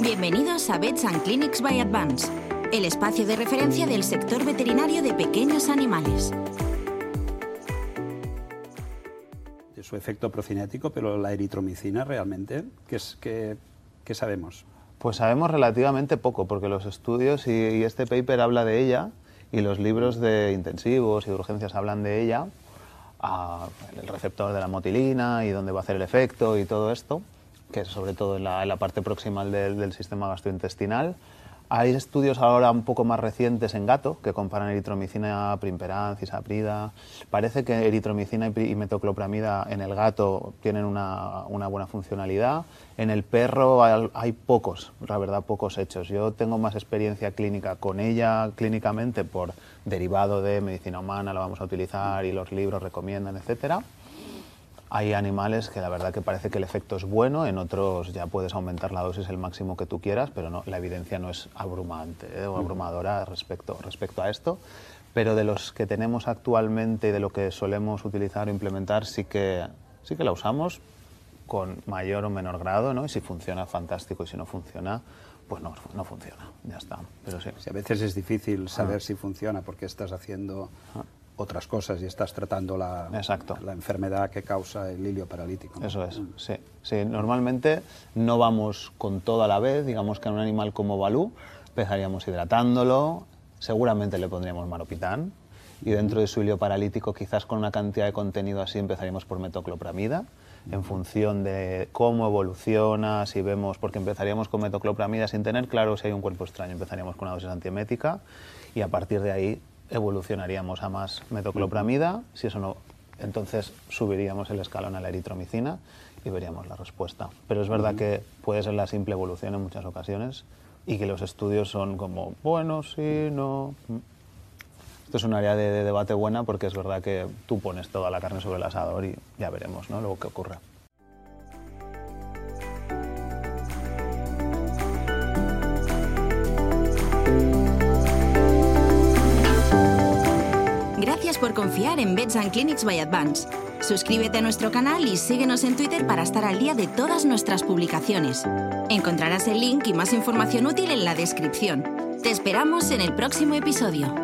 Bienvenidos a Vets and Clinics by Advance, el espacio de referencia del sector veterinario de pequeños animales. De su efecto procinético, pero la eritromicina realmente, ¿qué, es, qué, qué sabemos? Pues sabemos relativamente poco, porque los estudios y, y este paper habla de ella y los libros de intensivos y de urgencias hablan de ella, el receptor de la motilina y dónde va a hacer el efecto y todo esto, que es sobre todo en la, parte proximal del, del, sistema gastrointestinal. Hay estudios ahora un poco más recientes en gato que comparan eritromicina, primperan, cisaprida. Parece que eritromicina y metoclopramida en el gato tienen una, una buena funcionalidad. En el perro hay, pocos, la verdad, pocos hechos. Yo tengo más experiencia clínica con ella clínicamente por derivado de medicina humana, la vamos a utilizar y los libros recomiendan, etcétera hay animales que la verdad que parece que el efecto es bueno, en otros ya puedes aumentar la dosis el máximo que tú quieras, pero no, la evidencia no es abrumante ¿eh? o abrumadora respecto, respecto a esto. Pero de los que tenemos actualmente y de lo que solemos utilizar o implementar, sí que, sí que la usamos con mayor o menor grado, ¿no? Y si funciona, fantástico, y si no funciona, pues no, no funciona, ya está. Pero sí. a veces es difícil saber ah. si funciona porque estás haciendo ah otras cosas y estás tratando la, Exacto. la enfermedad que causa el hilio paralítico. Eso es, sí, sí. Normalmente no vamos con todo a la vez, digamos que a un animal como Balú empezaríamos hidratándolo, seguramente le pondríamos maropitán y dentro de su hilio paralítico quizás con una cantidad de contenido así empezaríamos por metoclopramida en función de cómo evoluciona, si vemos, porque empezaríamos con metoclopramida sin tener claro si hay un cuerpo extraño, empezaríamos con una dosis antiemética y a partir de ahí evolucionaríamos a más metoclopramida, si eso no, entonces subiríamos el escalón a la eritromicina y veríamos la respuesta. Pero es verdad que puede ser la simple evolución en muchas ocasiones y que los estudios son como, bueno, sí, no. Esto es un área de, de debate buena porque es verdad que tú pones toda la carne sobre el asador y ya veremos ¿no? luego qué ocurre. Por confiar en Beds and Clinics by Advance. Suscríbete a nuestro canal y síguenos en Twitter para estar al día de todas nuestras publicaciones. Encontrarás el link y más información útil en la descripción. Te esperamos en el próximo episodio.